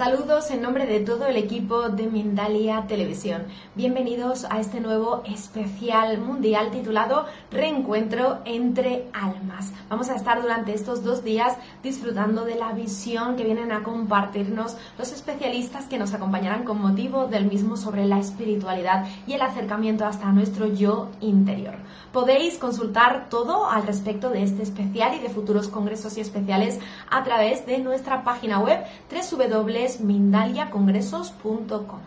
Saludos en nombre de todo el equipo de Mindalia Televisión. Bienvenidos a este nuevo especial mundial titulado Reencuentro entre Almas. Vamos a estar durante estos dos días disfrutando de la visión que vienen a compartirnos los especialistas que nos acompañarán con motivo del mismo sobre la espiritualidad y el acercamiento hasta nuestro yo interior. Podéis consultar todo al respecto de este especial y de futuros congresos y especiales a través de nuestra página web www mindaliacongresos.com.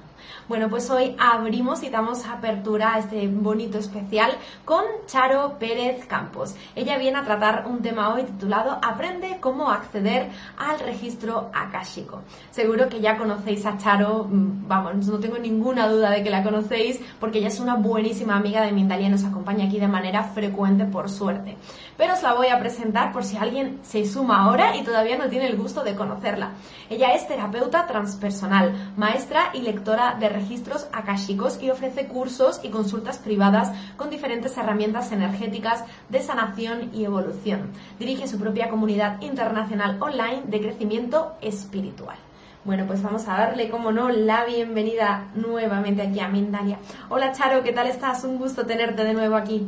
Bueno, pues hoy abrimos y damos apertura a este bonito especial con Charo Pérez Campos. Ella viene a tratar un tema hoy titulado Aprende cómo acceder al registro akáshico. Seguro que ya conocéis a Charo, mm, vamos, no tengo ninguna duda de que la conocéis porque ella es una buenísima amiga de Mindalia y nos acompaña aquí de manera frecuente por suerte. Pero os la voy a presentar por si alguien se suma ahora y todavía no tiene el gusto de conocerla. Ella es terapeuta transpersonal, maestra y lectora de registros akáshicos y ofrece cursos y consultas privadas con diferentes herramientas energéticas de sanación y evolución. Dirige su propia comunidad internacional online de crecimiento espiritual. Bueno, pues vamos a darle, como no, la bienvenida nuevamente aquí a Mindalia. Hola Charo, ¿qué tal estás? Un gusto tenerte de nuevo aquí.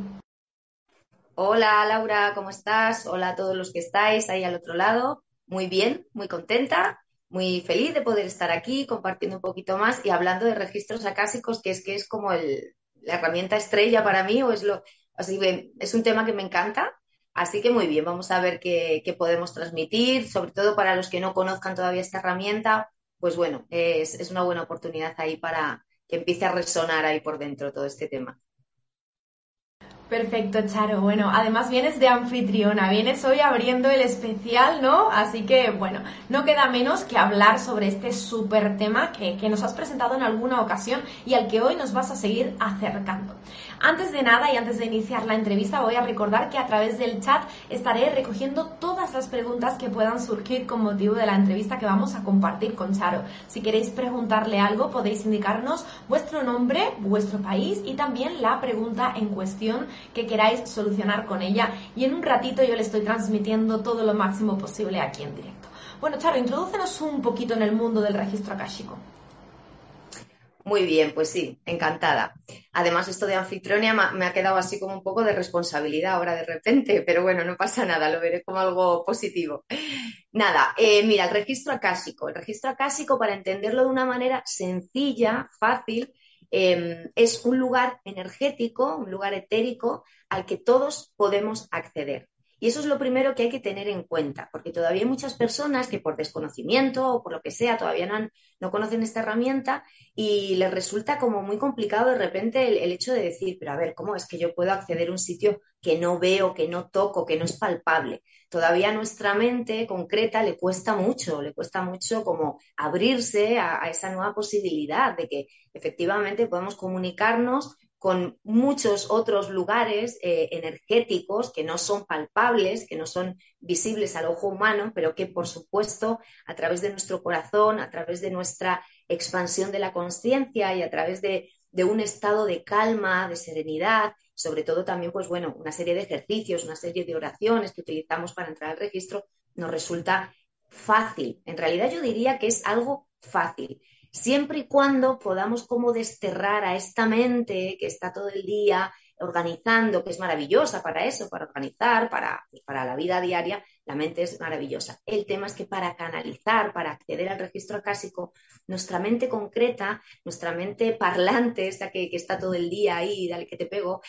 Hola Laura, ¿cómo estás? Hola a todos los que estáis ahí al otro lado. Muy bien, muy contenta muy feliz de poder estar aquí compartiendo un poquito más y hablando de registros acásicos, que es que es como el, la herramienta estrella para mí, o es lo, así que es un tema que me encanta. Así que muy bien, vamos a ver qué, qué podemos transmitir, sobre todo para los que no conozcan todavía esta herramienta, pues bueno, es, es una buena oportunidad ahí para que empiece a resonar ahí por dentro todo este tema. Perfecto, Charo. Bueno, además vienes de anfitriona, vienes hoy abriendo el especial, ¿no? Así que, bueno, no queda menos que hablar sobre este súper tema que, que, nos has presentado en alguna ocasión y al que hoy nos vas a seguir acercando. Antes de nada y antes de iniciar la entrevista, voy a recordar que a través del chat estaré recogiendo todas las preguntas que puedan surgir con motivo de la entrevista que vamos a compartir con Charo. Si queréis preguntarle algo, podéis indicarnos vuestro nombre, vuestro país y también la pregunta en cuestión que queráis solucionar con ella. Y en un ratito yo le estoy transmitiendo todo lo máximo posible aquí en directo. Bueno, Charo, introdúcenos un poquito en el mundo del registro akáshico. Muy bien, pues sí, encantada. Además, esto de anfitrionia me ha quedado así como un poco de responsabilidad ahora de repente, pero bueno, no pasa nada, lo veré como algo positivo. Nada, eh, mira, el registro acásico. El registro acásico, para entenderlo de una manera sencilla, fácil, eh, es un lugar energético, un lugar etérico al que todos podemos acceder. Y eso es lo primero que hay que tener en cuenta, porque todavía hay muchas personas que por desconocimiento o por lo que sea todavía no, no conocen esta herramienta y les resulta como muy complicado de repente el, hecho de decir, pero a ver, ¿cómo es que yo puedo acceder a un sitio que no veo, que no toco, que no es palpable? Todavía a nuestra mente concreta le cuesta mucho, le cuesta mucho como abrirse a, a esa nueva posibilidad de que efectivamente podemos comunicarnos con muchos otros lugares eh, energéticos que no son palpables, que no son visibles al ojo humano, pero que por supuesto a través de nuestro corazón, a través de nuestra expansión de la conciencia y a través de, de, un estado de calma, de serenidad, sobre todo también, pues bueno, una serie de ejercicios, una serie de oraciones que utilizamos para entrar al registro, nos resulta fácil. En realidad yo diría que es algo fácil siempre y cuando podamos como desterrar a esta mente que está todo el día organizando, que es maravillosa para eso, para organizar, para, pues, para la vida diaria, la mente es maravillosa. El tema es que para canalizar, para acceder al registro acásico, nuestra mente concreta, nuestra mente parlante, esa que, que está todo el día ahí, dale que te pego,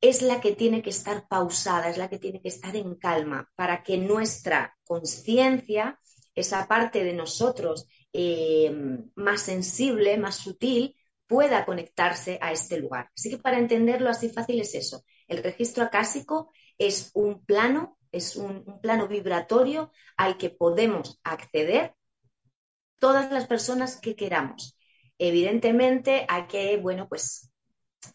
es la que tiene que estar pausada, es la que tiene que estar en calma, para que nuestra conciencia, esa parte de nosotros eh, más sensible, más sutil, pueda conectarse a este lugar. Así que para entenderlo así fácil es eso. El registro acásico es un plano, es un, plano vibratorio al que podemos acceder todas las personas que queramos. Evidentemente hay que, bueno, pues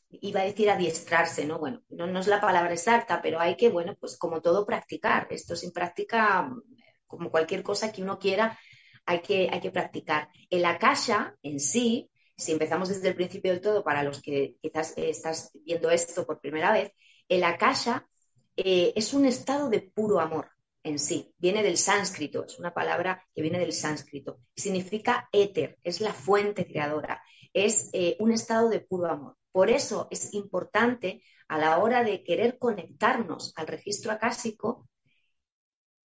iba a decir adiestrarse, ¿no? Bueno, no, no, es la palabra exacta, pero hay que, bueno, pues como todo practicar. Esto sin práctica, como cualquier cosa que uno quiera, hay que, hay que practicar. El akasha en sí, si empezamos desde el principio del todo, para los que quizás estás viendo esto por primera vez, el akasha eh, es un estado de puro amor en sí. Viene del sánscrito, es una palabra que viene del sánscrito. Significa éter, es la fuente creadora, es eh, un estado de puro amor. Por eso es importante a la hora de querer conectarnos al registro acásico,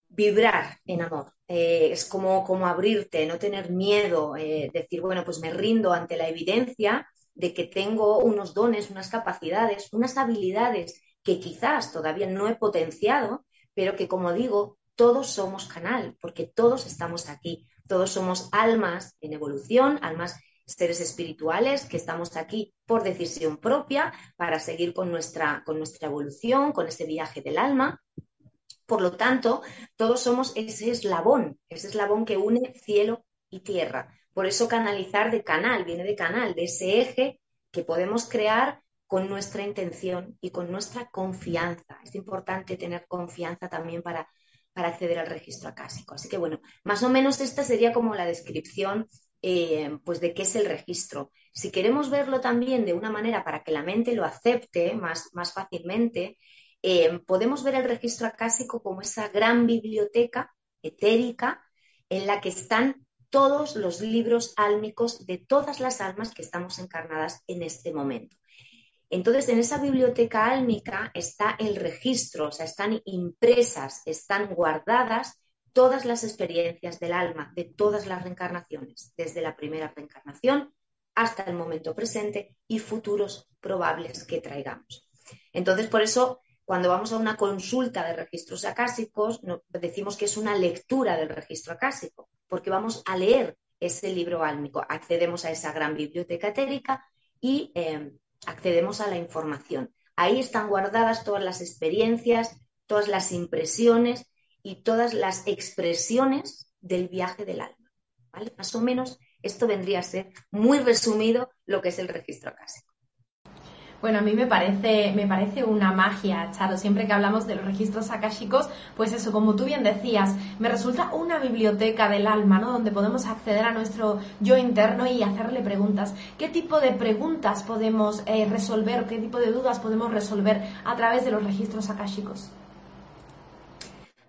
vibrar en amor. Eh, es como, como abrirte, no tener miedo, eh, decir, bueno, pues me rindo ante la evidencia de que tengo unos dones, unas capacidades, unas habilidades que quizás todavía no he potenciado, pero que, como digo, todos somos canal, porque todos estamos aquí, todos somos almas en evolución, almas seres espirituales que estamos aquí por decisión propia para seguir con nuestra, con nuestra evolución, con ese viaje del alma. Por lo tanto, todos somos ese eslabón, ese eslabón que une cielo y tierra. Por eso canalizar de canal, viene de canal, de ese eje que podemos crear con nuestra intención y con nuestra confianza. Es importante tener confianza también para, para acceder al registro acásico. Así que bueno, más o menos esta sería como la descripción eh, pues de qué es el registro. Si queremos verlo también de una manera para que la mente lo acepte más, más fácilmente, eh, podemos ver el registro acásico como esa gran biblioteca etérica en la que están todos los libros álmicos de todas las almas que estamos encarnadas en este momento. Entonces, en esa biblioteca álmica está el registro, o sea, están impresas, están guardadas todas las experiencias del alma, de todas las reencarnaciones, desde la primera reencarnación hasta el momento presente y futuros probables que traigamos. Entonces, por eso cuando vamos a una consulta de registros acásicos, decimos que es una lectura del registro acásico, porque vamos a leer ese libro álmico, accedemos a esa gran biblioteca etérica y em, accedemos a la información. Ahí están guardadas todas las experiencias, todas las impresiones y todas las expresiones del viaje del alma. Más o menos esto vendría a ser muy resumido lo que es el registro acásico. Bueno, a mí me parece, me parece una magia, Charo. Siempre que hablamos de los registros akashicos, pues eso, como tú bien decías, me resulta una biblioteca del alma, ¿no? Donde podemos acceder a nuestro yo interno y hacerle preguntas. ¿Qué tipo de preguntas podemos eh, resolver? ¿Qué tipo de dudas podemos resolver a través de los registros akashicos?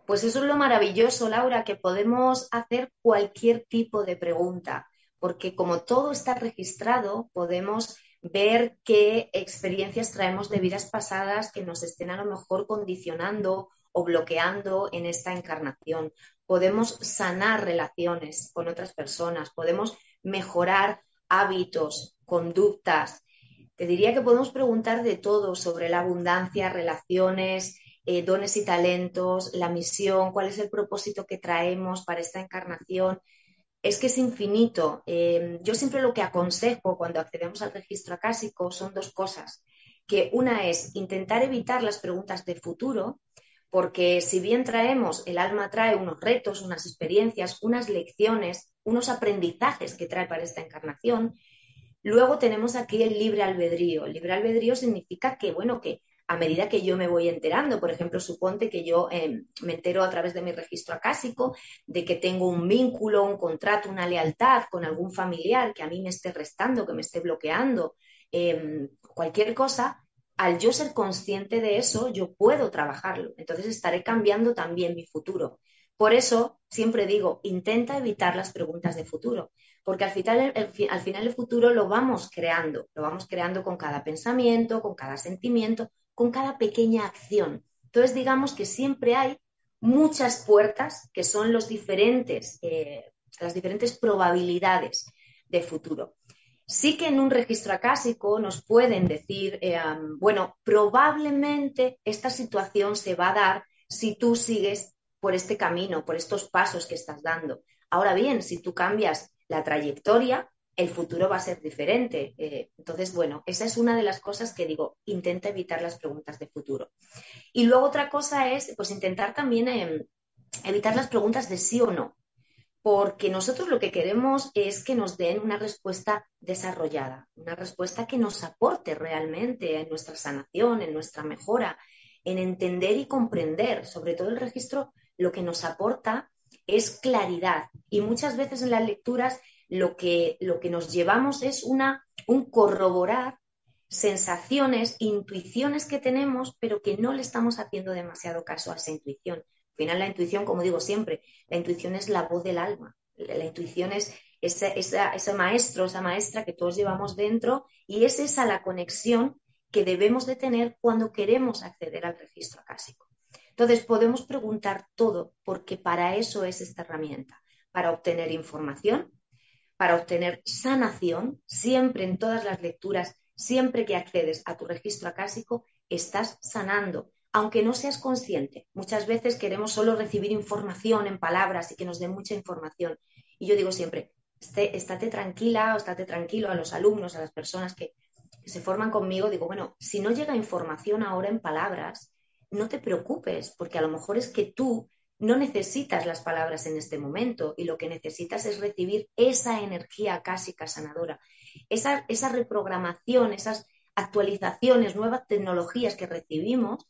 Pues eso es lo maravilloso, Laura, que podemos hacer cualquier tipo de pregunta, porque como todo está registrado, podemos ver qué experiencias traemos de vidas pasadas que nos estén a lo mejor condicionando o bloqueando en esta encarnación. Podemos sanar relaciones con otras personas, podemos mejorar hábitos, conductas. Te diría que podemos preguntar de todo sobre la abundancia, relaciones, eh, dones y talentos, la misión, cuál es el propósito que traemos para esta encarnación es que es infinito. Em, yo siempre lo que aconsejo cuando accedemos al registro acásico son dos cosas. Que una es intentar evitar las preguntas de futuro, porque si bien traemos, el alma trae unos retos, unas experiencias, unas lecciones, unos aprendizajes que trae para esta encarnación, Luego tenemos aquí el libre albedrío. El libre albedrío significa que, bueno, que a medida que yo me voy enterando, por ejemplo, suponte que yo em, me entero a través de mi registro acásico de que tengo un vínculo, un contrato, una lealtad con algún familiar que a mí me esté restando, que me esté bloqueando, em, cualquier cosa, al yo ser consciente de eso, yo puedo trabajarlo. Entonces estaré cambiando también mi futuro. Por eso siempre digo, intenta evitar las preguntas de futuro, porque al final, al final el futuro lo vamos creando, lo vamos creando con cada pensamiento, con cada sentimiento, con cada pequeña acción. Entonces, digamos que siempre hay muchas puertas que son los diferentes, eh, las diferentes probabilidades de futuro. Sí que en un registro acásico nos pueden decir, eh, bueno, probablemente esta situación se va a dar si tú sigues por este camino, por estos pasos que estás dando. Ahora bien, si tú cambias la trayectoria, el futuro va a ser diferente. Eh, entonces, bueno, esa es una de las cosas que digo, intenta evitar las preguntas de futuro. Y luego otra cosa es, pues, intentar también em, evitar las preguntas de sí o no, porque nosotros lo que queremos es que nos den una respuesta desarrollada, una respuesta que nos aporte realmente en nuestra sanación, en nuestra mejora, en entender y comprender. Sobre todo el registro lo que nos aporta es claridad. Y muchas veces en las lecturas lo que, lo que nos llevamos es una, un corroborar sensaciones, intuiciones que tenemos, pero que no le estamos haciendo demasiado caso a esa intuición. Al final, la intuición, como digo siempre, la intuición es la voz del alma. La, intuición es ese, ese maestro, esa maestra que todos llevamos dentro y es esa la conexión que debemos de tener cuando queremos acceder al registro acásico. Entonces, podemos preguntar todo porque para eso es esta herramienta, para obtener información para obtener sanación, siempre en todas las lecturas, siempre que accedes a tu registro acásico, estás sanando, aunque no seas consciente. Muchas veces queremos solo recibir información en palabras y que nos den mucha información. Y yo digo siempre, estate tranquila o estate tranquilo a los alumnos, a las personas que, que se forman conmigo, digo, bueno, si no llega información ahora en palabras, no te preocupes, porque a lo mejor es que tú no necesitas las palabras en este momento y lo que necesitas es recibir esa energía cásica sanadora, esa, esa reprogramación, esas actualizaciones, nuevas tecnologías que recibimos,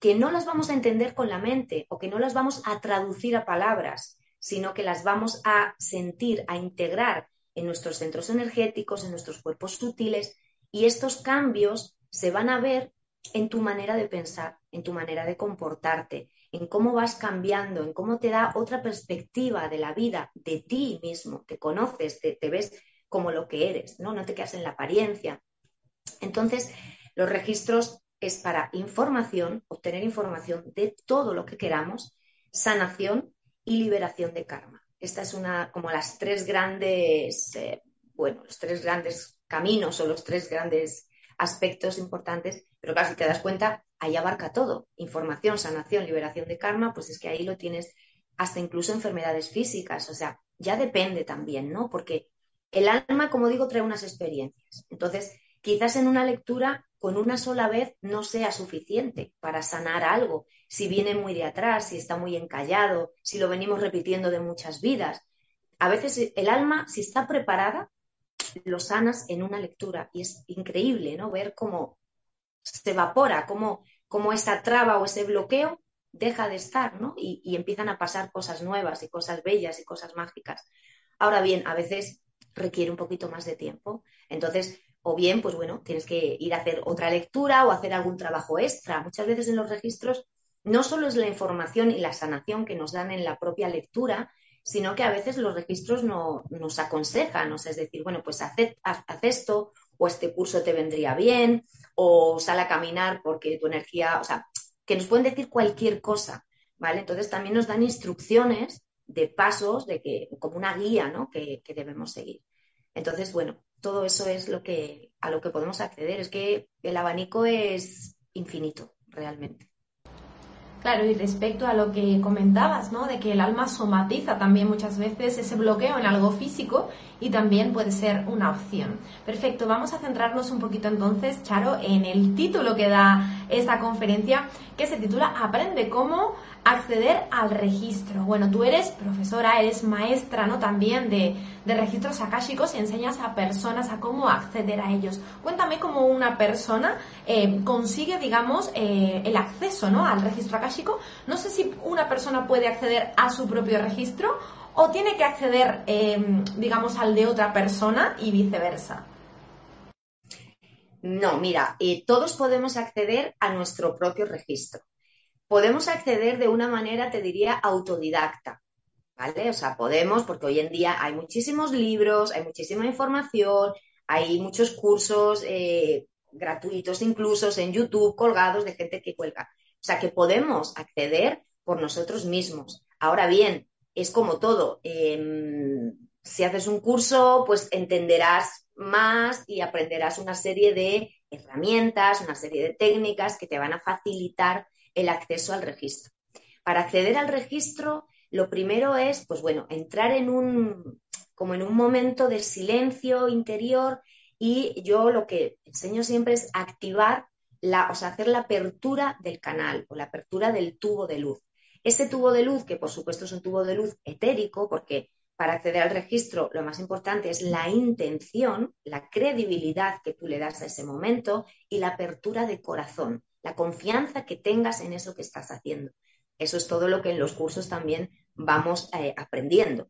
que no las vamos a entender con la mente o que no las vamos a traducir a palabras, sino que las vamos a sentir, a integrar en nuestros centros energéticos, en nuestros cuerpos sutiles, y estos cambios se van a ver en tu manera de pensar, en tu manera de comportarte, en cómo vas cambiando, en cómo te da otra perspectiva de la vida, de ti mismo, te conoces, te, ves como lo que eres, ¿no? No te quedas en la apariencia. Entonces, los registros es para información, obtener información de todo lo que queramos, sanación y liberación de karma. Esta es una, como las tres grandes, eh, bueno, los tres grandes caminos o los tres grandes aspectos importantes, pero claro, si te das cuenta, ahí abarca todo, información, sanación, liberación de karma, pues es que ahí lo tienes hasta incluso enfermedades físicas, o sea, ya depende también, ¿no? Porque el alma, como digo, trae unas experiencias. Entonces, quizás en una lectura con una sola vez no sea suficiente para sanar algo, si viene muy de atrás, si está muy encallado, si lo venimos repitiendo de muchas vidas. A veces el alma, si está preparada, lo sanas en una lectura y es increíble, ¿no? Ver cómo se evapora, como, como esa traba o ese bloqueo deja de estar, ¿no? Y, y, empiezan a pasar cosas nuevas y cosas bellas y cosas mágicas. Ahora bien, a veces requiere un poquito más de tiempo. Entonces, o bien, pues bueno, tienes que ir a hacer otra lectura o hacer algún trabajo extra. Muchas veces en los registros no solo es la información y la sanación que nos dan en la propia lectura, sino que a veces los registros no, nos aconsejan, o sea, es decir, bueno, pues haz, haz esto o este curso te vendría bien, o sal a caminar porque tu energía, o sea, que nos pueden decir cualquier cosa, ¿vale? Entonces también nos dan instrucciones de pasos, de que, como una guía, ¿no? Que, que debemos seguir. Entonces, bueno, todo eso es lo que, a lo que podemos acceder. Es que el abanico es infinito, realmente. Claro, y respecto a lo que comentabas, ¿no? De que el alma somatiza también muchas veces ese bloqueo en algo físico y también puede ser una opción. Perfecto, vamos a centrarnos un poquito entonces, Charo, en el título que da esta conferencia que se titula Aprende cómo acceder al registro. Bueno, tú eres profesora, eres maestra, ¿no? También de, registros akáshicos y enseñas a personas a cómo acceder a ellos. Cuéntame cómo una persona eh, consigue, digamos, eh, el acceso, ¿no? Al registro akáshico. No sé si una persona puede acceder a su propio registro o tiene que acceder, em, digamos, al de otra persona y viceversa. No, mira, eh, todos podemos acceder a nuestro propio registro podemos acceder de una manera, te diría, autodidacta. ¿Vale? O sea, podemos, porque hoy en día hay muchísimos libros, hay muchísima información, hay muchos cursos eh, gratuitos incluso en YouTube colgados de gente que cuelga. O sea, que podemos acceder por nosotros mismos. Ahora bien, es como todo. Em, si haces un curso, pues entenderás más y aprenderás una serie de herramientas, una serie de técnicas que te van a facilitar el acceso al registro. Para acceder al registro, lo primero es, pues bueno, entrar en un, como en un momento de silencio interior y yo lo que enseño siempre es activar la, o sea, hacer la apertura del canal o la apertura del tubo de luz. Ese tubo de luz, que por supuesto es un tubo de luz etérico, porque para acceder al registro lo más importante es la intención, la credibilidad que tú le das a ese momento y la apertura de corazón la confianza que tengas en eso que estás haciendo. Eso es todo lo que en los cursos también vamos eh, aprendiendo.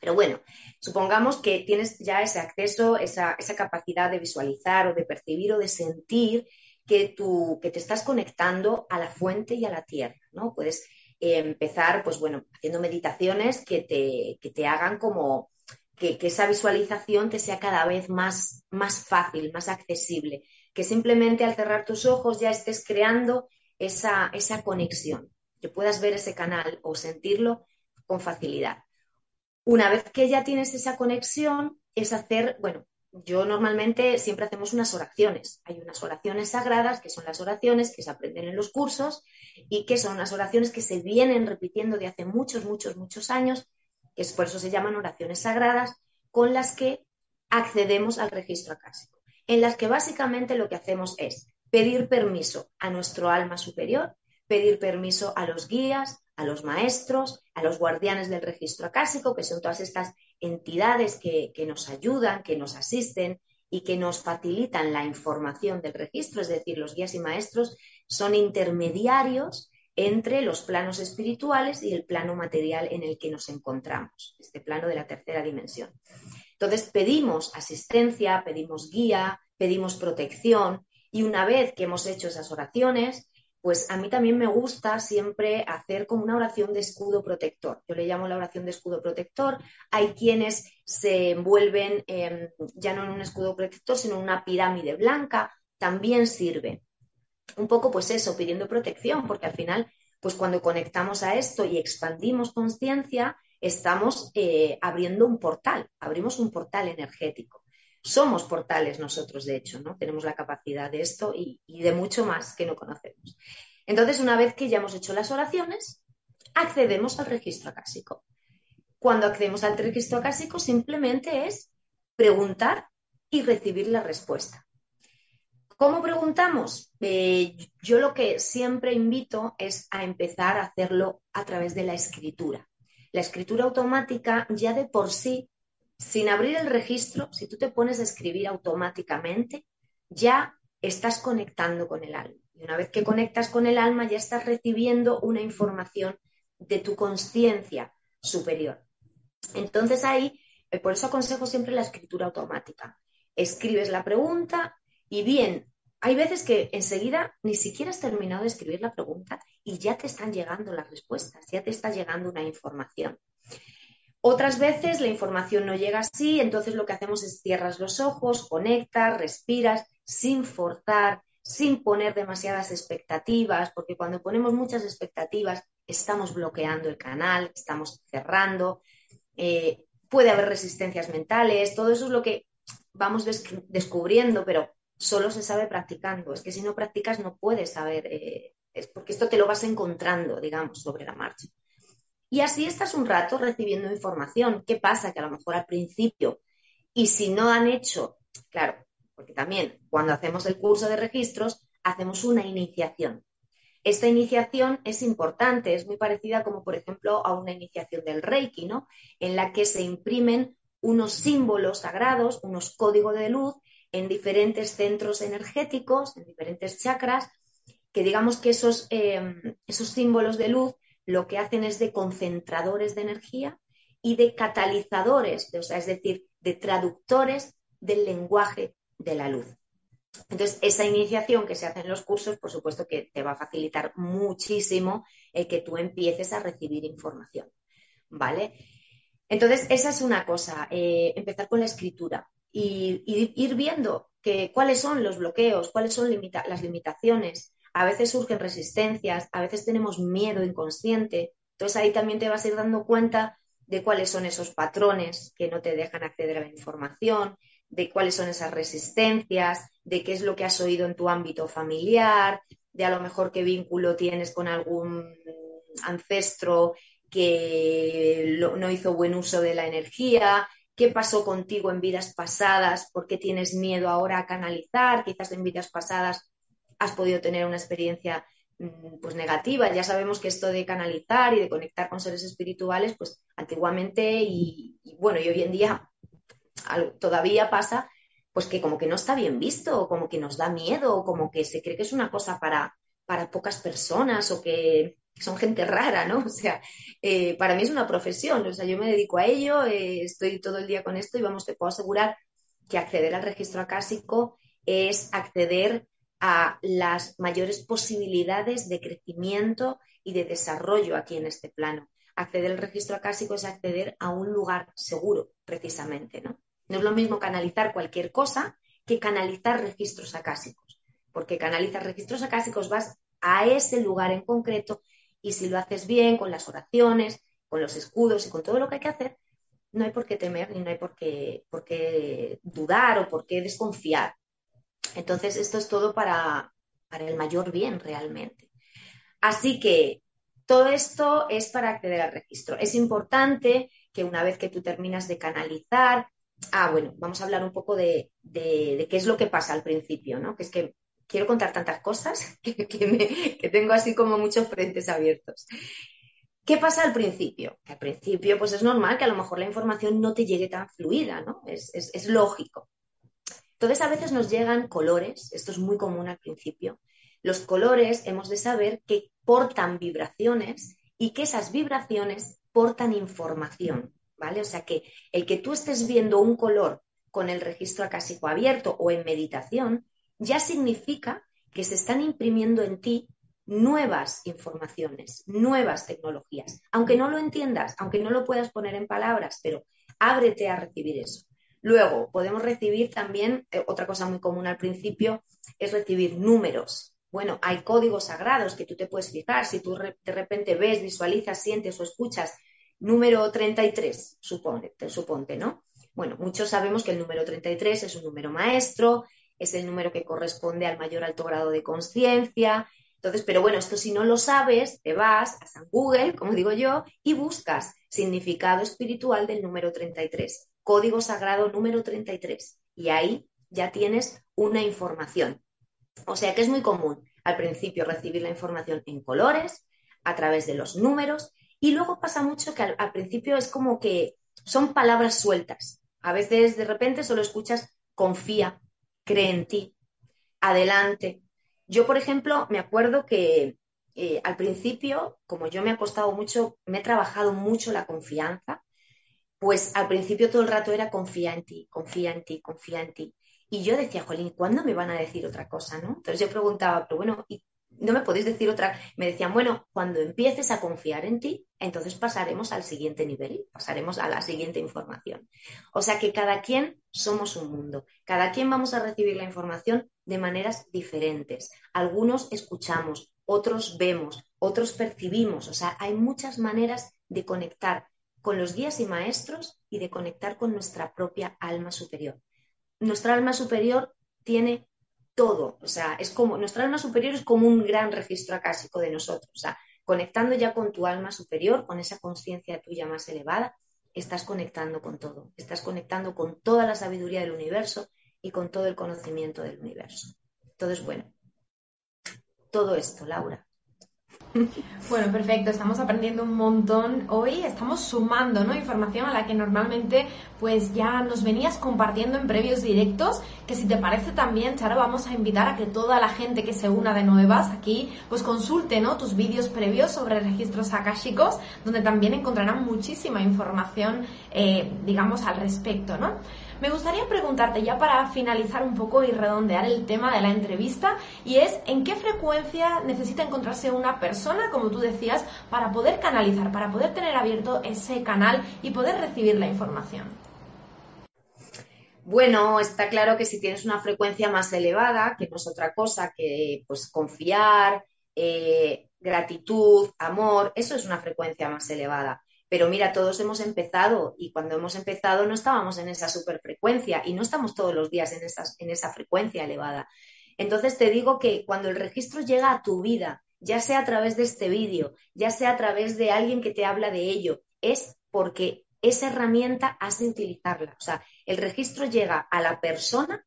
Pero bueno, supongamos que tienes ya ese acceso, esa, capacidad de visualizar o de percibir o de sentir que, tú, que te estás conectando a la fuente y a la tierra, ¿no? Puedes empezar, pues bueno, haciendo meditaciones que te, te hagan como que, que, esa visualización te sea cada vez más, más fácil, más accesible, que simplemente al cerrar tus ojos ya estés creando esa, esa conexión, que puedas ver ese canal o sentirlo con facilidad. Una vez que ya tienes esa conexión, es hacer, bueno, yo normalmente siempre hacemos unas oraciones. Hay unas oraciones sagradas, que son las oraciones que se aprenden en los cursos y que son unas oraciones que se vienen repitiendo de hace muchos, muchos, muchos años, que es por eso se llaman oraciones sagradas, con las que accedemos al registro acásico en las que básicamente lo que hacemos es pedir permiso a nuestro alma superior, pedir permiso a los guías, a los maestros, a los guardianes del registro acásico, que son todas estas entidades que, nos ayudan, que nos asisten y que nos facilitan la información del registro, es decir, los guías y maestros son intermediarios entre los planos espirituales y el plano material en el que nos encontramos, este plano de la tercera dimensión. Entonces pedimos asistencia, pedimos guía, pedimos protección y una vez que hemos hecho esas oraciones, pues a mí también me gusta siempre hacer como una oración de escudo protector. Yo le llamo la oración de escudo protector. Hay quienes se envuelven ya no en un escudo protector, sino en una pirámide blanca. También sirve. Un poco pues eso, pidiendo protección, porque al final, pues cuando conectamos a esto y expandimos conciencia, estamos eh, abriendo un portal, abrimos un portal energético. Somos portales nosotros, de hecho, ¿no? Tenemos la capacidad de esto y, de mucho más que no conocemos. Entonces, una vez que ya hemos hecho las oraciones, accedemos al registro acásico. Cuando accedemos al registro acásico, simplemente es preguntar y recibir la respuesta. ¿Cómo preguntamos? Eh, yo lo que siempre invito es a empezar a hacerlo a través de la escritura. La escritura automática ya de por sí, sin abrir el registro, si tú te pones a escribir automáticamente, ya estás conectando con el alma. Y una vez que conectas con el alma, ya estás recibiendo una información de tu conciencia superior. Entonces ahí, eh, por eso aconsejo siempre la escritura automática. Escribes la pregunta y bien, hay veces que enseguida ni siquiera has terminado de escribir la pregunta y ya te están llegando las respuestas, ya te está llegando una información. Otras veces la información no llega así, entonces lo que hacemos es cierras los ojos, conectas, respiras, sin forzar, sin poner demasiadas expectativas, porque cuando ponemos muchas expectativas estamos bloqueando el canal, estamos cerrando, eh, puede haber resistencias mentales, todo eso es lo que vamos descubriendo, pero solo se sabe practicando. Es que si no practicas no puedes saber, eh, es porque esto te lo vas encontrando, digamos, sobre la marcha. Y así estás un rato recibiendo información. ¿Qué pasa? Que a lo mejor al principio, y si no han hecho, claro, porque también cuando hacemos el curso de registros, hacemos una iniciación. Esta iniciación es importante, es muy parecida como por ejemplo a una iniciación del Reiki, ¿no? En la que se imprimen unos símbolos sagrados, unos códigos de luz en diferentes centros energéticos, en diferentes chakras, que digamos que esos, em, esos símbolos de luz lo que hacen es de concentradores de energía y de catalizadores, o sea, es decir, de traductores del lenguaje de la luz. Entonces, esa iniciación que se hace en los cursos, por supuesto que te va a facilitar muchísimo el que tú empieces a recibir información, ¿vale? Entonces, esa es una cosa, eh, empezar con la escritura y, ir viendo que, cuáles son los bloqueos, cuáles son las limitaciones. A veces surgen resistencias, a veces tenemos miedo inconsciente. Entonces, ahí también te vas a ir dando cuenta de cuáles son esos patrones que no te dejan acceder a la información, de cuáles son esas resistencias, de qué es lo que has oído en tu ámbito familiar, de a lo mejor qué vínculo tienes con algún ancestro que no hizo buen uso de la energía, qué pasó contigo en vidas pasadas, por qué tienes miedo ahora a canalizar, quizás en vidas pasadas has podido tener una experiencia mm, pues negativa. Ya sabemos que esto de canalizar y de conectar con seres espirituales, pues antiguamente y bueno, y hoy en día todavía pasa pues que como que no está bien visto, como que nos da miedo, como que se cree que es una cosa para, para pocas personas o que son gente rara, ¿no? O sea, eh, para mí es una profesión, o sea, yo me dedico a ello, eh, estoy todo el día con esto y vamos, te puedo asegurar que acceder al registro acásico es acceder a las mayores posibilidades de crecimiento y de desarrollo aquí en este plano. Acceder al registro acásico es acceder a un lugar seguro, precisamente, ¿no? No es lo mismo canalizar cualquier cosa que canalizar registros acásicos, porque canalizar registros acásicos vas a ese lugar en concreto y si lo haces bien con las oraciones, con los escudos y con todo lo que hay que hacer, no hay por qué temer ni no hay por qué, por qué dudar o por qué desconfiar. Entonces, esto es todo para, para el mayor bien realmente. Así que todo esto es para acceder al registro. Es importante que una vez que tú terminas de canalizar, Ah, bueno, vamos a hablar un poco de, qué es lo que pasa al principio, ¿no? Que es que quiero contar tantas cosas que, tengo así como muchos frentes abiertos. ¿Qué pasa al principio? al principio, pues es normal que a lo mejor la información no te llegue tan fluida, ¿no? Es, es lógico. Entonces, a veces nos llegan colores, esto es muy común al principio. Los colores hemos de saber que portan vibraciones y que esas vibraciones portan información. ¿vale? O sea que el que tú estés viendo un color con el registro acásico abierto o en meditación, ya significa que se están imprimiendo en ti nuevas informaciones, nuevas tecnologías, aunque no lo entiendas, aunque no lo puedas poner en palabras, pero ábrete a recibir eso. Luego, podemos recibir también, eh, otra cosa muy común al principio, es recibir números. Bueno, hay códigos sagrados que tú te puedes fijar, si tú de repente ves, visualizas, sientes o escuchas número 33, suponte, suponte, ¿no? Bueno, muchos sabemos que el número 33 es un número maestro, es el número que corresponde al mayor alto grado de conciencia. Entonces, pero bueno, esto si no lo sabes, te vas a San Google, como digo yo, y buscas significado espiritual del número 33, código sagrado número 33. Y ahí ya tienes una información. O sea que es muy común al principio recibir la información en colores, a través de los números, y luego pasa mucho que al, principio es como que son palabras sueltas. A veces de repente solo escuchas confía, cree en ti, adelante. Yo, por ejemplo, me acuerdo que eh, al principio, como yo me ha costado mucho, me he trabajado mucho la confianza, pues al principio todo el rato era confía en ti, confía en ti, confía en ti. Y yo decía, Jolín, ¿cuándo me van a decir otra cosa? ¿no? Entonces yo preguntaba, pero bueno, ¿y no me podéis decir otra. Me decían, bueno, cuando empieces a confiar en ti, entonces pasaremos al siguiente nivel, pasaremos a la siguiente información. O sea que cada quien somos un mundo, cada quien vamos a recibir la información de maneras diferentes. Algunos escuchamos, otros vemos, otros percibimos. O sea, hay muchas maneras de conectar con los guías y maestros y de conectar con nuestra propia alma superior. Nuestra alma superior tiene todo. O sea, es como, nuestra alma superior es como un gran registro acásico de nosotros. O sea, conectando ya con tu alma superior, con esa conciencia tuya más elevada, estás conectando con todo. Estás conectando con toda la sabiduría del universo y con todo el conocimiento del universo. Todo es bueno. todo esto, Laura. Bueno, perfecto, estamos aprendiendo un montón hoy, estamos sumando ¿no? información a la que normalmente pues ya nos venías compartiendo en previos directos, que si te parece también, Charo, vamos a invitar a que toda la gente que se una de nuevas aquí, pues consulte ¿no? tus vídeos previos sobre registros akáshicos, donde también encontrarán muchísima información, eh, digamos, al respecto, ¿no? Me gustaría preguntarte ya para finalizar un poco y redondear el tema de la entrevista y es en qué frecuencia necesita encontrarse una persona, como tú decías, para poder canalizar, para poder tener abierto ese canal y poder recibir la información. Bueno, está claro que si tienes una frecuencia más elevada, que no es otra cosa que pues confiar, eh, gratitud, amor, eso es una frecuencia más elevada. Pero mira, todos hemos empezado y cuando hemos empezado no estábamos en esa superfrecuencia y no estamos todos los días en, en esa frecuencia elevada. Entonces te digo que cuando el registro llega a tu vida, ya sea a través de este vídeo, ya sea a través de alguien que te habla de ello, es porque esa herramienta has de utilizarla. O sea, el registro llega a la persona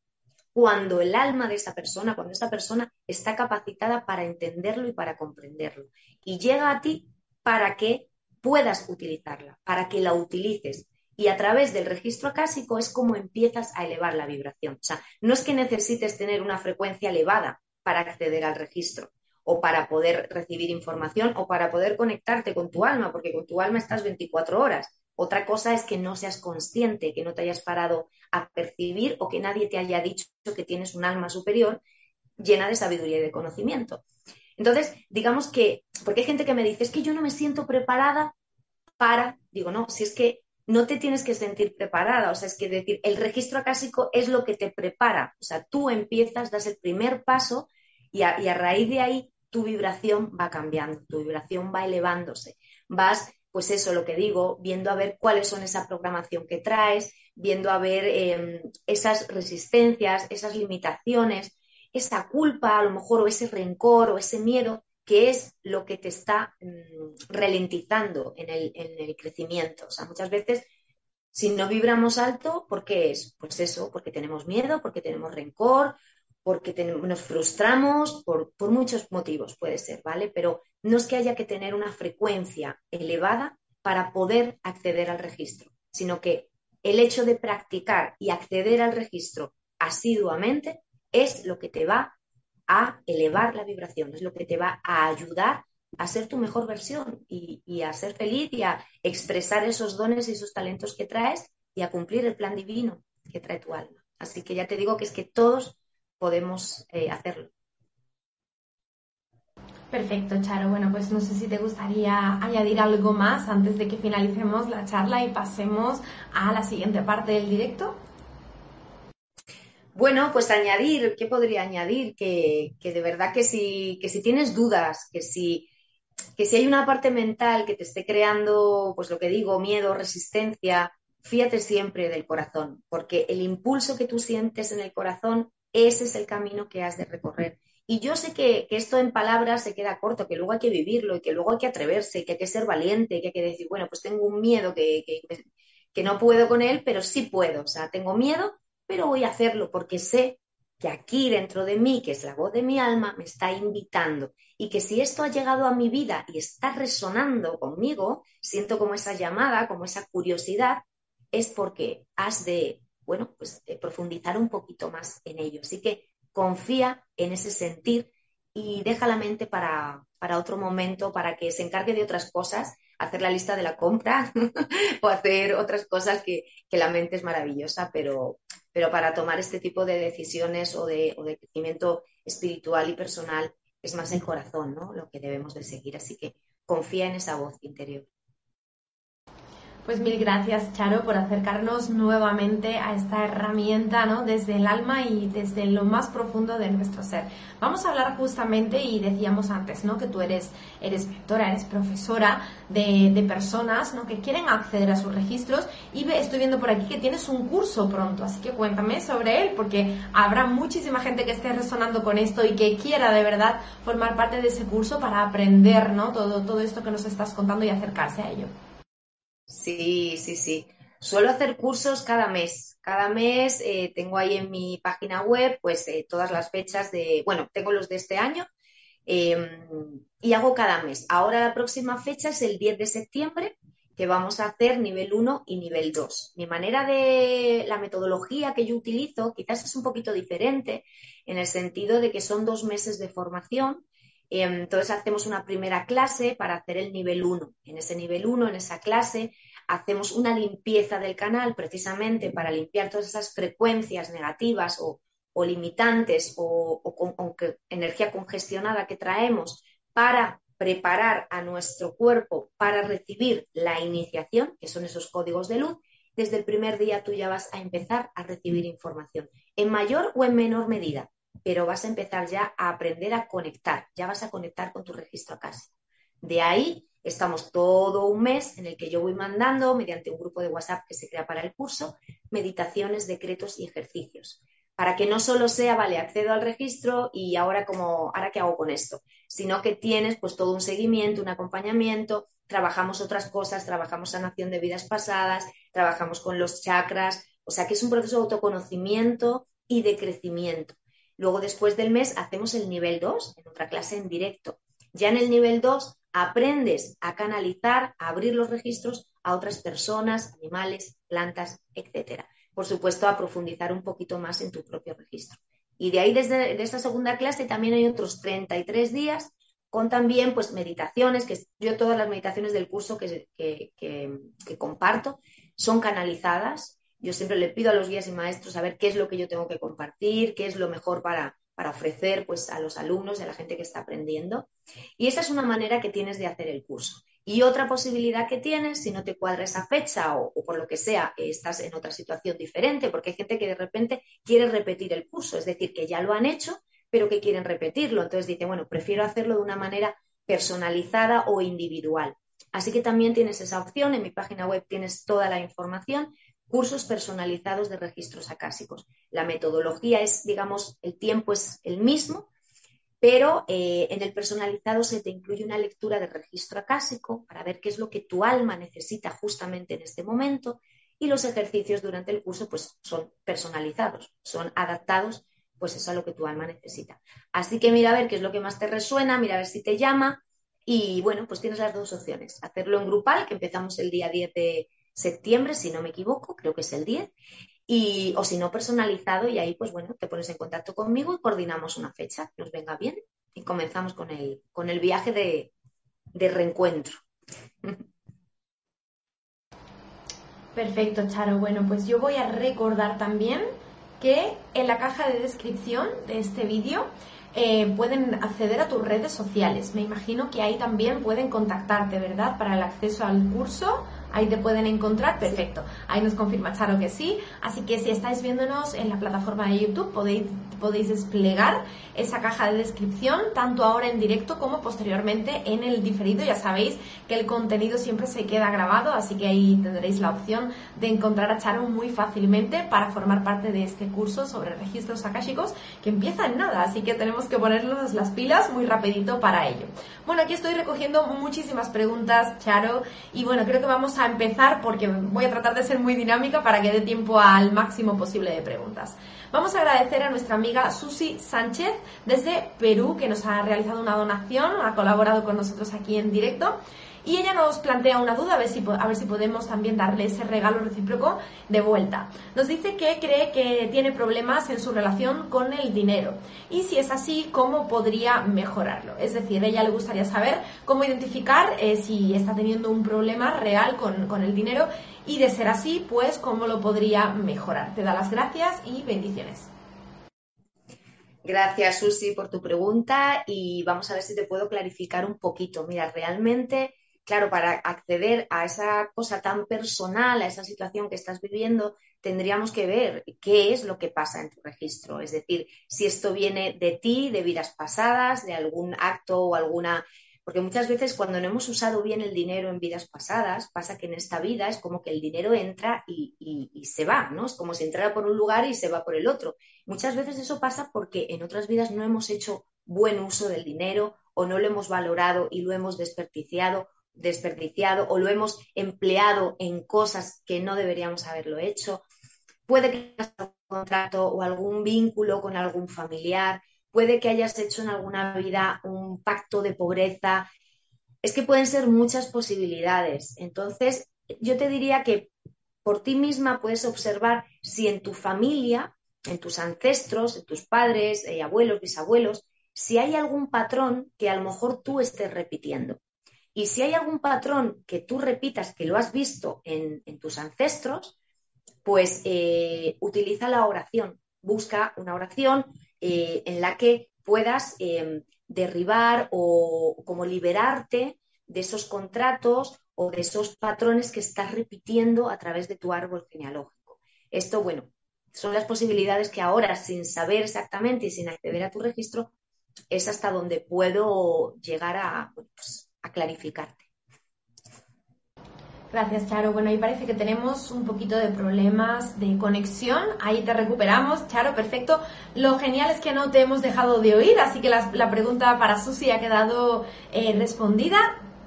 cuando el alma de esa persona, cuando esa persona está capacitada para entenderlo y para comprenderlo. Y llega a ti para que puedas utilizarla, para que la utilices. Y a través del registro acásico es como empiezas a elevar la vibración. O sea, no es que necesites tener una frecuencia elevada para acceder al registro o para poder recibir información o para poder conectarte con tu alma, porque con tu alma estás 24 horas. Otra cosa es que no seas consciente, que no te hayas parado a percibir o que nadie te haya dicho que tienes un alma superior llena de sabiduría y de conocimiento. Entonces, digamos que, porque hay gente que me dice, es que yo no me siento preparada para, digo, no, si es que no te tienes que sentir preparada, o sea, es que decir, el registro acásico es lo que te prepara, o sea, tú empiezas, das el primer paso y a, raíz de ahí tu vibración va cambiando, tu vibración va elevándose, vas pues eso, lo que digo, viendo a ver cuáles son esa programación que traes, viendo a ver em, esas resistencias, esas limitaciones, esa culpa a lo mejor o ese rencor o ese miedo que es lo que te está mm, ralentizando en el, crecimiento. O sea, muchas veces si no vibramos alto, ¿por qué es? Pues eso, porque tenemos miedo, porque tenemos rencor, porque nos frustramos, por, por, muchos motivos puede ser, ¿vale? Pero no es que haya que tener una frecuencia elevada para poder acceder al registro, sino que el hecho de practicar y acceder al registro asiduamente es lo que te va a elevar la vibración, es lo que te va a ayudar a ser tu mejor versión y, a ser feliz y a expresar esos dones y esos talentos que traes y a cumplir el plan divino que trae tu alma. Así que ya te digo que es que todos podemos eh, hacerlo. Perfecto, Charo. Bueno, pues no sé si te gustaría añadir algo más antes de que finalicemos la charla y pasemos a la siguiente parte del directo. Bueno, pues añadir, ¿qué podría añadir? Que, de verdad que si, que si tienes dudas, que si, que si hay una parte mental que te esté creando, pues lo que digo, miedo, resistencia, fíjate siempre del corazón, porque el impulso que tú sientes en el corazón, ese es el camino que has de recorrer. Y yo sé que, esto en palabras se queda corto, que luego hay que vivirlo y que luego hay que atreverse, que hay que ser valiente, que hay que decir, bueno, pues tengo un miedo que, que, que no puedo con él, pero sí puedo. O sea, tengo miedo, pero voy a hacerlo porque sé que aquí dentro de mí, que es la voz de mi alma, me está invitando y que si esto ha llegado a mi vida y está resonando conmigo, siento como esa llamada, como esa curiosidad, es porque has de, bueno, pues profundizar un poquito más en ello. Así que confía en ese sentir y deja la mente para, para otro momento, para que se encargue de otras cosas hacer la lista de la compra o hacer otras cosas que, la mente es maravillosa, pero, pero para tomar este tipo de decisiones o de, crecimiento espiritual y personal es más el corazón, ¿no? Lo que debemos de seguir. Así que confía en esa voz interior. Pues mil gracias, Charo, por acercarnos nuevamente a esta herramienta, ¿no? Desde el alma y desde lo más profundo de nuestro ser. Vamos a hablar justamente, y decíamos antes, ¿no? Que tú eres, eres mentora, eres profesora de, de personas, ¿no? Que quieren acceder a sus registros y estoy viendo por aquí que tienes un curso pronto, así que cuéntame sobre él, porque habrá muchísima gente que esté resonando con esto y que quiera de verdad formar parte de ese curso para aprender, ¿no? Todo, todo esto que nos estás contando y acercarse a ello. Sí, sí, sí. Suelo hacer cursos cada mes. Cada mes eh, tengo ahí en mi página web pues eh, todas las fechas de, bueno, tengo los de este año, Em, y hago cada mes. Ahora la próxima fecha es el 10 de septiembre, que vamos a hacer nivel 1 y nivel 2. Mi manera de, la metodología que yo utilizo quizás es un poquito diferente en el sentido de que son dos meses de formación. Em, entonces hacemos una primera clase para hacer el nivel 1. En ese nivel 1, en esa clase, hacemos una limpieza del canal precisamente para limpiar todas esas frecuencias negativas o, limitantes o, o energía congestionada que traemos para preparar a nuestro cuerpo para recibir la iniciación, que son esos códigos de luz, desde el primer día tú ya vas a empezar a recibir información, en mayor o en menor medida, pero vas a empezar ya a aprender a conectar, ya vas a conectar con tu registro a casa. De ahí estamos todo un mes en el que yo voy mandando, mediante un grupo de WhatsApp que se crea para el curso, meditaciones, decretos y ejercicios para que no solo sea, vale, accedo al registro y ahora como, ahora qué hago con esto, sino que tienes pues todo un seguimiento, un acompañamiento, trabajamos otras cosas, trabajamos sanación de vidas pasadas, trabajamos con los chakras, o sea que es un proceso de autoconocimiento y de crecimiento. Luego después del mes hacemos el nivel 2 en otra clase en directo. Ya en el nivel 2 aprendes a canalizar, a abrir los registros a otras personas, animales, plantas, etcétera por supuesto, a profundizar un poquito más en tu propio registro. Y de ahí, desde esta segunda clase, también hay otros 33 días con también pues meditaciones, que yo todas las meditaciones del curso que, comparto son canalizadas. Yo siempre le pido a los guías y maestros a ver qué es lo que yo tengo que compartir, qué es lo mejor para, para ofrecer pues, a los alumnos y a la gente que está aprendiendo. Y esa es una manera que tienes de hacer el curso. Y otra posibilidad que tienes, si no te cuadra esa fecha o, por lo que sea, estás en otra situación diferente, porque hay gente que de repente quiere repetir el curso, es decir, que ya lo han hecho, pero que quieren repetirlo. Entonces dice, bueno, prefiero hacerlo de una manera personalizada o individual. Así que también tienes esa opción. En mi página web tienes toda la información. Cursos personalizados de registros acásicos. La metodología es, digamos, el tiempo es el mismo, pero eh, en el personalizado se te incluye una lectura de registro acásico para ver qué es lo que tu alma necesita justamente en este momento y los ejercicios durante el curso pues son personalizados, son adaptados pues eso a lo que tu alma necesita. Así que mira a ver qué es lo que más te resuena, mira a ver si te llama y bueno, pues tienes las dos opciones, hacerlo en grupal, que empezamos el día 10 de septiembre, si no me equivoco, creo que es el 10, y, o si no, personalizado y ahí, pues bueno, te pones en contacto conmigo y coordinamos una fecha que nos venga bien y comenzamos con el, con el viaje de, de reencuentro. Perfecto, Charo. Bueno, pues yo voy a recordar también que en la caja de descripción de este vídeo eh, pueden acceder a tus redes sociales. Me imagino que ahí también pueden contactarte, ¿verdad? Para el acceso al curso Ahí te pueden encontrar, perfecto. Ahí nos confirma Charo que sí. Así que si estáis viéndonos en la plataforma de YouTube, podéis, podéis desplegar esa caja de descripción, tanto ahora en directo como posteriormente en el diferido. Ya sabéis que el contenido siempre se queda grabado, así que ahí tendréis la opción de encontrar a Charo muy fácilmente para formar parte de este curso sobre registros akashicos que empieza en nada, así que tenemos que ponernos las pilas muy rapidito para ello. Bueno, aquí estoy recogiendo muchísimas preguntas, Charo, y bueno, creo que vamos a empezar porque voy a tratar de ser muy dinámica para que dé tiempo al máximo posible de preguntas. Vamos a agradecer a nuestra amiga Susi Sánchez desde Perú que nos ha realizado una donación, ha colaborado con nosotros aquí en directo y ella nos plantea una duda, a ver, si, a ver si podemos también darle ese regalo recíproco de vuelta. Nos dice que cree que tiene problemas en su relación con el dinero y si es así, ¿cómo podría mejorarlo? Es decir, a ella le gustaría saber cómo identificar eh, si está teniendo un problema real con, con el dinero y de ser así, pues cómo lo podría mejorar. Te da las gracias y bendiciones. Gracias, Susi, por tu pregunta y vamos a ver si te puedo clarificar un poquito. Mira, realmente claro, para acceder a esa cosa tan personal, a esa situación que estás viviendo, tendríamos que ver qué es lo que pasa en tu registro. Es decir, si esto viene de ti, de vidas pasadas, de algún acto o alguna... Porque muchas veces cuando no hemos usado bien el dinero en vidas pasadas, pasa que en esta vida es como que el dinero entra y, se va, ¿no? Es como si entrara por un lugar y se va por el otro. Muchas veces eso pasa porque en otras vidas no hemos hecho buen uso del dinero o no lo hemos valorado y lo hemos desperdiciado desperdiciado o lo hemos empleado en cosas que no deberíamos haberlo hecho. Puede que haya un contrato o algún vínculo con algún familiar puede que hayas hecho en alguna vida un pacto de pobreza. Es que pueden ser muchas posibilidades. Entonces, yo te diría que por ti misma puedes observar si en tu familia, en tus ancestros, en tus padres, eh, abuelos, bisabuelos, si hay algún patrón que a lo mejor tú estés repitiendo. Y si hay algún patrón que tú repitas, que lo has visto en, tus ancestros, pues eh, utiliza la oración. Busca una oración eh, en la que puedas em, derribar o como liberarte de esos contratos o de esos patrones que estás repitiendo a través de tu árbol genealógico. Esto, bueno, son las posibilidades que ahora, sin saber exactamente y sin acceder a tu registro, es hasta donde puedo llegar a, pues, clarificarte. Gracias, Charo. Bueno, ahí parece que tenemos un poquito de problemas de conexión. Ahí te recuperamos, Charo, perfecto. Lo genial es que no te hemos dejado de oír, así que la, pregunta para Susi ha quedado eh, respondida.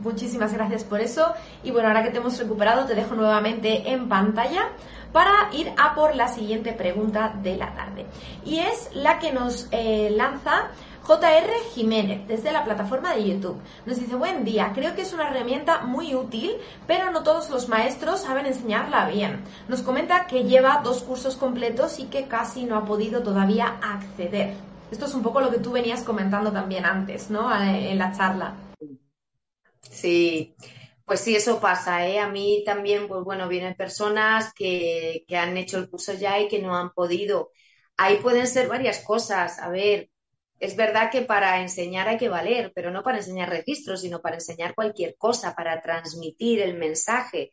Muchísimas gracias por eso. Y bueno, ahora que te hemos recuperado, te dejo nuevamente en pantalla para ir a por la siguiente pregunta de la tarde. Y es la que nos eh, lanza JR Jiménez, desde la plataforma de YouTube, nos dice, buen día, creo que es una herramienta muy útil, pero no todos los maestros saben enseñarla bien. Nos comenta que lleva dos cursos completos y que casi no ha podido todavía acceder. Esto es un poco lo que tú venías comentando también antes, ¿no? En la charla. Sí, pues sí, eso pasa, ¿eh? A mí también, pues bueno, vienen personas que, que han hecho el curso ya y que no han podido. Ahí pueden ser varias cosas. A ver, es verdad que para enseñar hay que valer, pero no para enseñar registros, sino para enseñar cualquier cosa, para transmitir el mensaje.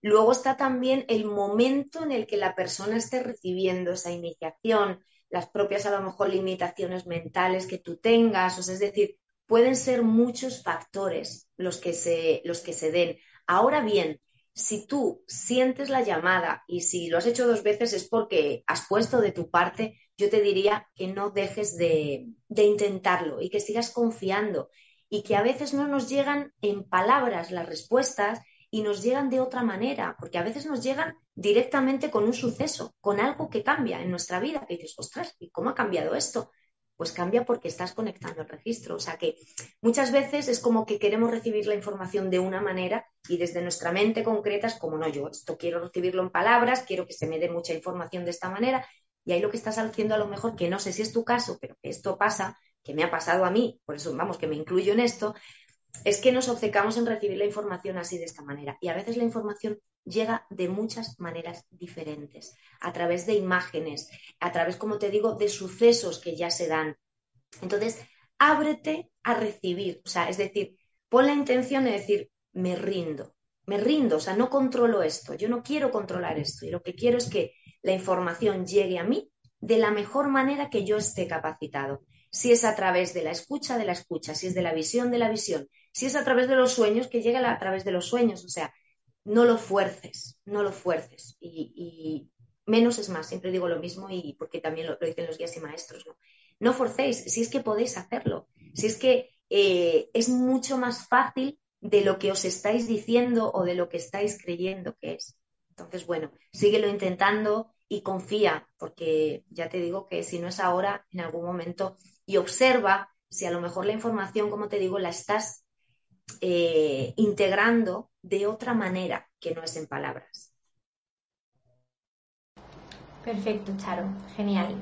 Luego está también el momento en el que la persona esté recibiendo esa iniciación, las propias a lo mejor limitaciones mentales que tú tengas, o sea, es decir, pueden ser muchos factores los que se, los que se den. Ahora bien, si tú sientes la llamada y si lo has hecho dos veces es porque has puesto de tu parte yo te diría que no dejes de, intentarlo y que sigas confiando y que a veces no nos llegan en palabras las respuestas y nos llegan de otra manera, porque a veces nos llegan directamente con un suceso, con algo que cambia en nuestra vida, que dices, ostras, ¿y cómo ha cambiado esto? Pues cambia porque estás conectando el registro. O sea que muchas veces es como que queremos recibir la información de una manera y desde nuestra mente concreta es como, no, yo esto quiero recibirlo en palabras, quiero que se me dé mucha información de esta manera y ahí lo que estás haciendo a lo mejor, que no sé si es tu caso, pero esto pasa, que me ha pasado a mí, por eso vamos, que me incluyo en esto, es que nos obcecamos en recibir la información así de esta manera. Y a veces la información llega de muchas maneras diferentes, a través de imágenes, a través, como te digo, de sucesos que ya se dan. Entonces, ábrete a recibir, o sea, es decir, pon la intención de decir, me rindo, me rindo, o sea, no controlo esto, yo no quiero controlar esto, y lo que quiero es que la información llegue a mí de la mejor manera que yo esté capacitado. Si es a través de la escucha, de la escucha, si es de la visión, de la visión, si es a través de los sueños, que llegue a través de los sueños. O sea, no lo fuerces, no lo fuerces. Y, menos es más, siempre digo lo mismo y porque también lo, dicen los guías y maestros. ¿no? no forcéis, si es que podéis hacerlo, si es que eh, es mucho más fácil de lo que os estáis diciendo o de lo que estáis creyendo que es. Entonces, bueno, síguelo intentando y confía, porque ya te digo que si no es ahora, en algún momento, y observa si a lo mejor la información, como te digo, la estás eh, integrando de otra manera que no es en palabras. Perfecto, Charo, genial.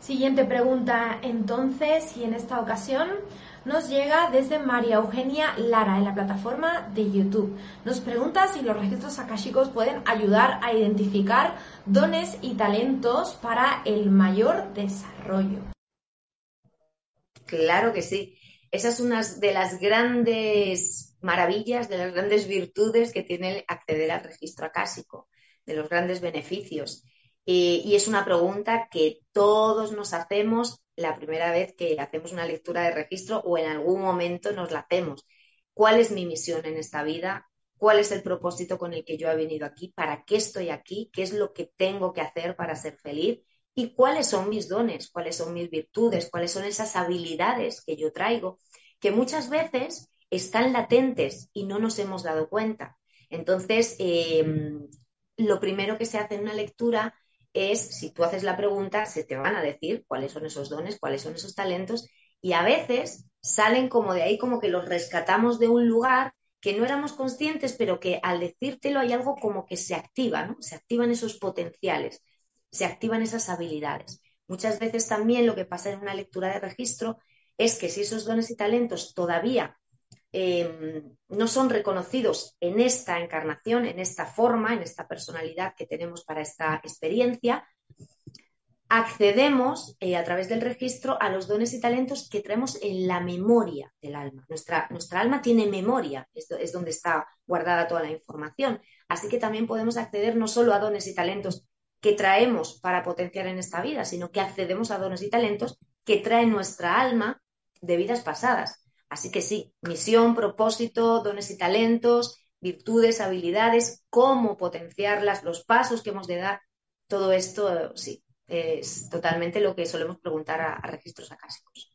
Siguiente pregunta entonces, y en esta ocasión nos llega desde María Eugenia Lara en la plataforma de YouTube. Nos pregunta si los registros akashicos pueden ayudar a identificar dones y talentos para el mayor desarrollo. Claro que sí. Esa es una de las grandes maravillas, de las grandes virtudes que tiene acceder al registro acásico, de los grandes beneficios. Eh, y es una pregunta que todos nos hacemos la primera vez que hacemos una lectura de registro o en algún momento nos la hacemos. ¿Cuál es mi misión en esta vida? ¿Cuál es el propósito con el que yo he venido aquí? ¿Para qué estoy aquí? ¿Qué es lo que tengo que hacer para ser feliz? ¿Y cuáles son mis dones? ¿Cuáles son mis virtudes? ¿Cuáles son esas habilidades que yo traigo? Que muchas veces están latentes y no nos hemos dado cuenta. Entonces, em, lo primero que se hace en una lectura es, si tú haces la pregunta, se te van a decir cuáles son esos dones, cuáles son esos talentos, y a veces salen como de ahí, como que los rescatamos de un lugar que no éramos conscientes, pero que al decírtelo hay algo como que se activa, ¿no? Se activan esos potenciales, se activan esas habilidades. Muchas veces también lo que pasa en una lectura de registro es que si esos dones y talentos todavía em, no son reconocidos en esta encarnación, en esta forma, en esta personalidad que tenemos para esta experiencia, accedemos eh, a través del registro a los dones y talentos que traemos en la memoria del alma. Nuestra, nuestra alma tiene memoria, esto es donde está guardada toda la información. Así que también podemos acceder no solo a dones y talentos que traemos para potenciar en esta vida, sino que accedemos a dones y talentos que trae nuestra alma de vidas pasadas. Así que sí, misión, propósito, dones y talentos, virtudes, habilidades, cómo potenciarlas, los pasos que hemos de dar, todo esto sí, es totalmente lo que solemos preguntar a, registros acásicos.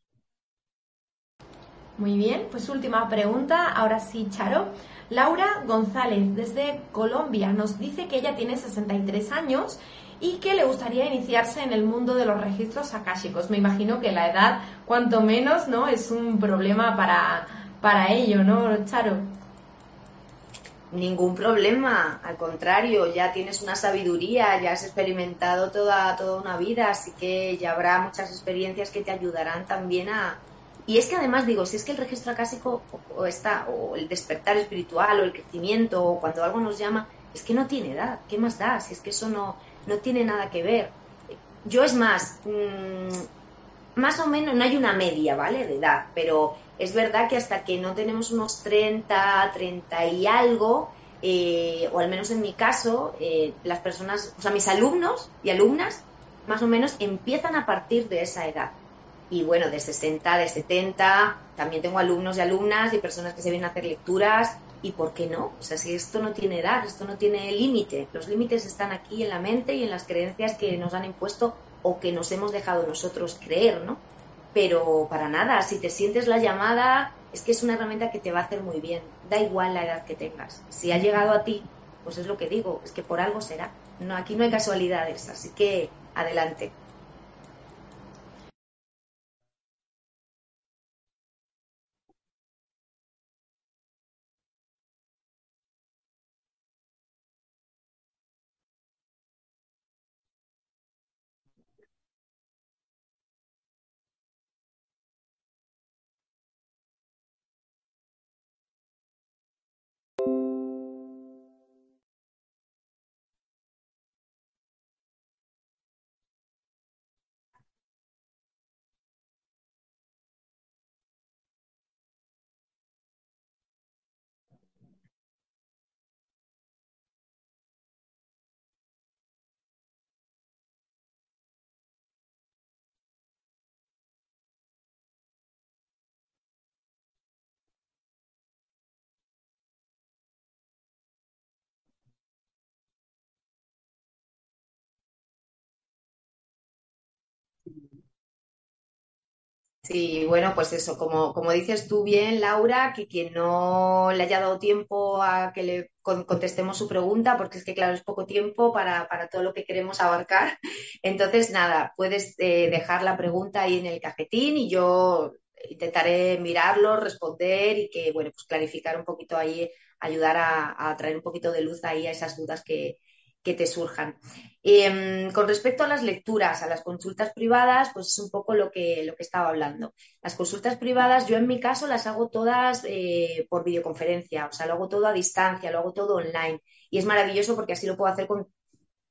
Muy bien, pues última pregunta, ahora sí, Charo. Laura González, desde Colombia, nos dice que ella tiene 63 años y que le gustaría iniciarse en el mundo de los registros akáshicos. Me imagino que la edad, cuanto menos, ¿no? Es un problema para, para ello, ¿no, Charo? Ningún problema, al contrario, ya tienes una sabiduría, ya has experimentado toda, toda una vida, así que ya habrá muchas experiencias que te ayudarán también a... Y es que además digo, si es que el registro acásico o, está, o el despertar espiritual o el crecimiento o cuando algo nos llama, es que no tiene edad, ¿qué más da? Si es que eso no, no tiene nada que ver. Yo es más, mm, más o menos, no hay una media, ¿vale? De edad, pero es verdad que hasta que no tenemos unos 30, 30 y algo, eh, o al menos en mi caso, eh, las personas, o sea, mis alumnos y alumnas, más o menos empiezan a partir de esa edad. Y bueno, de 60, de 70, también tengo alumnos y alumnas y personas que se vienen a hacer lecturas. ¿Y por qué no? O sea, si esto no tiene edad, esto no tiene límite. Los límites están aquí en la mente y en las creencias que nos han impuesto o que nos hemos dejado nosotros creer, ¿no? pero para nada, si te sientes la llamada, es que es una herramienta que te va a hacer muy bien, da igual la edad que tengas. Si ha llegado a ti, pues es lo que digo, es que por algo será. No, aquí no hay casualidades, así que adelante. Sí, bueno, pues eso, como, como dices tú bien, Laura, que quien no le haya dado tiempo a que le contestemos su pregunta, porque es que, claro, es poco tiempo para, todo lo que queremos abarcar. Entonces, nada, puedes eh, dejar la pregunta ahí en el cajetín y yo intentaré mirarlo, responder y que, bueno, pues clarificar un poquito ahí, ayudar a traer un poquito de luz ahí a esas dudas que, que te surjan. Em, con respecto a las lecturas, a las consultas privadas, pues es un poco lo que, lo que estaba hablando. Las consultas privadas, yo en mi caso las hago todas eh, por videoconferencia, o sea, lo hago todo a distancia, lo hago todo online. Y es maravilloso porque así lo puedo hacer con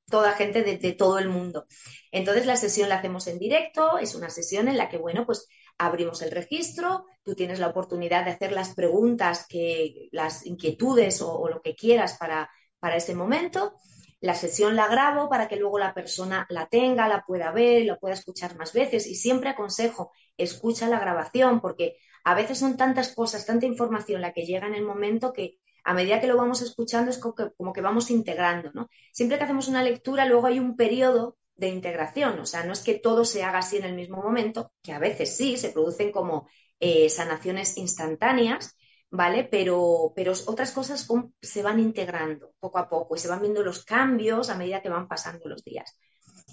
toda gente de, todo el mundo. Entonces la sesión la hacemos en directo, es una sesión en la que, bueno, pues abrimos el registro, tú tienes la oportunidad de hacer las preguntas, que, las inquietudes o, o lo que quieras para, para ese momento la sesión la grabo para que luego la persona la tenga, la pueda ver, la pueda escuchar más veces y siempre aconsejo, escucha la grabación porque a veces son tantas cosas, tanta información la que llega en el momento que a medida que lo vamos escuchando es como que, vamos integrando, ¿no? Siempre que hacemos una lectura luego hay un periodo de integración, o sea, no es que todo se haga así en el mismo momento, que a veces sí, se producen como eh, sanaciones instantáneas, ¿vale? Pero, pero otras cosas se van integrando poco a poco y se van viendo los cambios a medida que van pasando los días.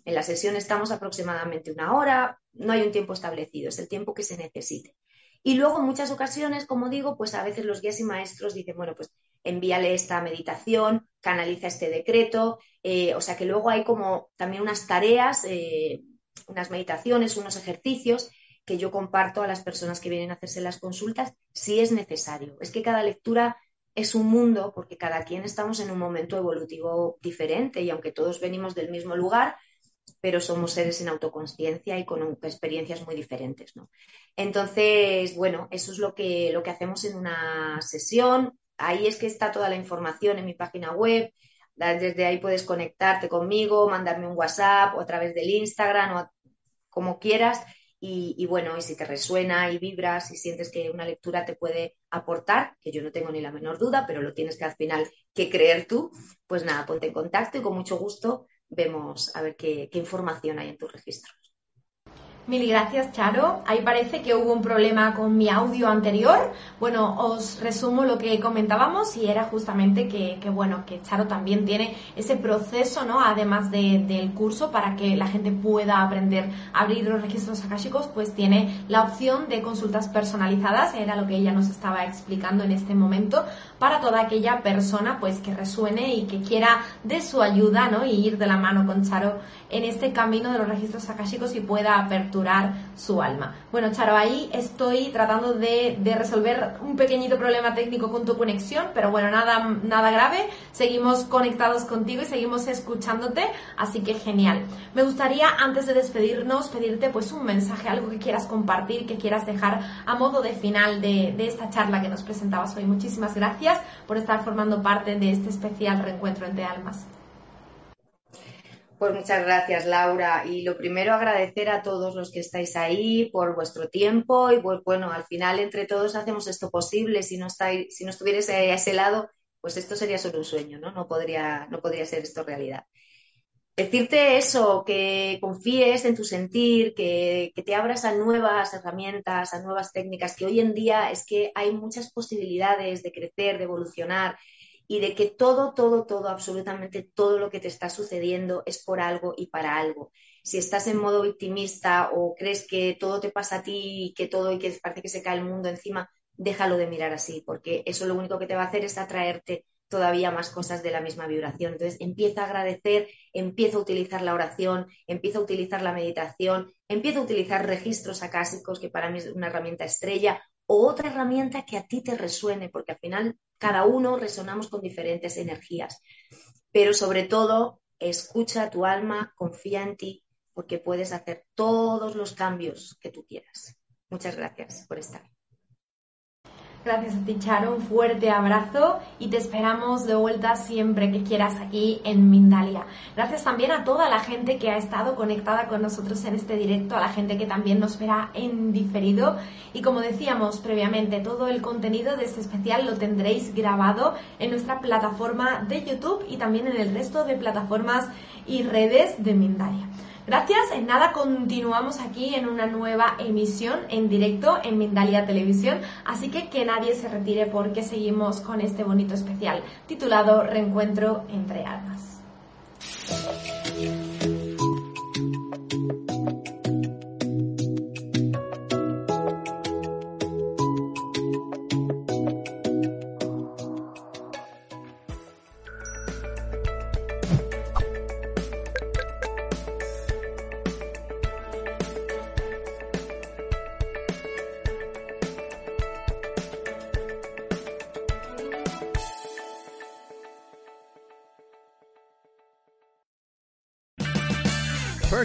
En la sesión estamos aproximadamente una hora, no hay un tiempo establecido, es el tiempo que se necesite. Y luego en muchas ocasiones, como digo, pues a veces los guías y maestros dicen, bueno, pues envíale esta meditación, canaliza este decreto, eh, o sea que luego hay como también unas tareas, eh, unas meditaciones, unos ejercicios que yo comparto a las personas que vienen a hacerse las consultas si es necesario. Es que cada lectura es un mundo porque cada quien estamos en un momento evolutivo diferente y aunque todos venimos del mismo lugar, pero somos seres en autoconsciencia y con experiencias muy diferentes, ¿no? Entonces, bueno, eso es lo que, lo que hacemos en una sesión. Ahí es que está toda la información en mi página web. Desde ahí puedes conectarte conmigo, mandarme un WhatsApp o a través del Instagram o como quieras y, bueno, y si te resuena y vibras y sientes que una lectura te puede aportar, que yo no tengo ni la menor duda, pero lo tienes que al final que creer tú, pues nada, ponte en contacto y con mucho gusto vemos a ver qué, qué información hay en tus registros. Mil gracias, Charo. Ahí parece que hubo un problema con mi audio anterior. Bueno, os resumo lo que comentábamos y era justamente que, bueno, que Charo también tiene ese proceso, ¿no? Además del curso para que la gente pueda aprender a abrir los registros akashicos, pues tiene la opción de consultas personalizadas, era lo que ella nos estaba explicando en este momento, para toda aquella persona pues que resuene y que quiera de su ayuda, ¿no? Y ir de la mano con Charo en este camino de los registros akashicos y pueda aperturar su alma. Bueno, Charo, ahí estoy tratando de, resolver un pequeñito problema técnico con tu conexión, pero bueno, nada, nada grave. Seguimos conectados contigo y seguimos escuchándote, así que genial. Me gustaría, antes de despedirnos, pedirte pues un mensaje, algo que quieras compartir, que quieras dejar a modo de final de, de esta charla que nos presentabas hoy. Muchísimas gracias por estar formando parte de este especial reencuentro entre almas. Pues muchas gracias, Laura. Y lo primero, agradecer a todos los que estáis ahí por vuestro tiempo y pues bueno, al final entre todos hacemos esto posible. Si no estáis, si no estuvierais a ese lado, pues esto sería solo un sueño, ¿no? No podría, no podría ser esto realidad. Decirte eso, que confíes en tu sentir, que, te abras a nuevas herramientas, a nuevas técnicas, que hoy en día es que hay muchas posibilidades de crecer, de evolucionar y de que todo, todo, todo, absolutamente todo lo que te está sucediendo es por algo y para algo. Si estás en modo victimista o crees que todo te pasa a ti y que todo y que parece que se cae el mundo encima, déjalo de mirar así, porque eso lo único que te va a hacer es atraerte todavía más cosas de la misma vibración. Entonces, empieza a agradecer, empieza a utilizar la oración, empieza a utilizar la meditación, empieza a utilizar registros acásicos, que para mí es una herramienta estrella, o otra herramienta que a ti te resuene, porque al final cada uno resonamos con diferentes energías. Pero sobre todo, escucha a tu alma, confía en ti, porque puedes hacer todos los cambios que tú quieras. Muchas gracias por estar. Gracias a ti, Charo. Un fuerte abrazo y te esperamos de vuelta siempre que quieras aquí en Mindalia. Gracias también a toda la gente que ha estado conectada con nosotros en este directo, a la gente que también nos verá en diferido. Y como decíamos previamente, todo el contenido de este especial lo tendréis grabado en nuestra plataforma de YouTube y también en el resto de plataformas y redes de Mindalia. Gracias, en nada continuamos aquí en una nueva emisión en directo en Mindalia Televisión, así que que nadie se retire porque seguimos con este bonito especial titulado Reencuentro entre almas.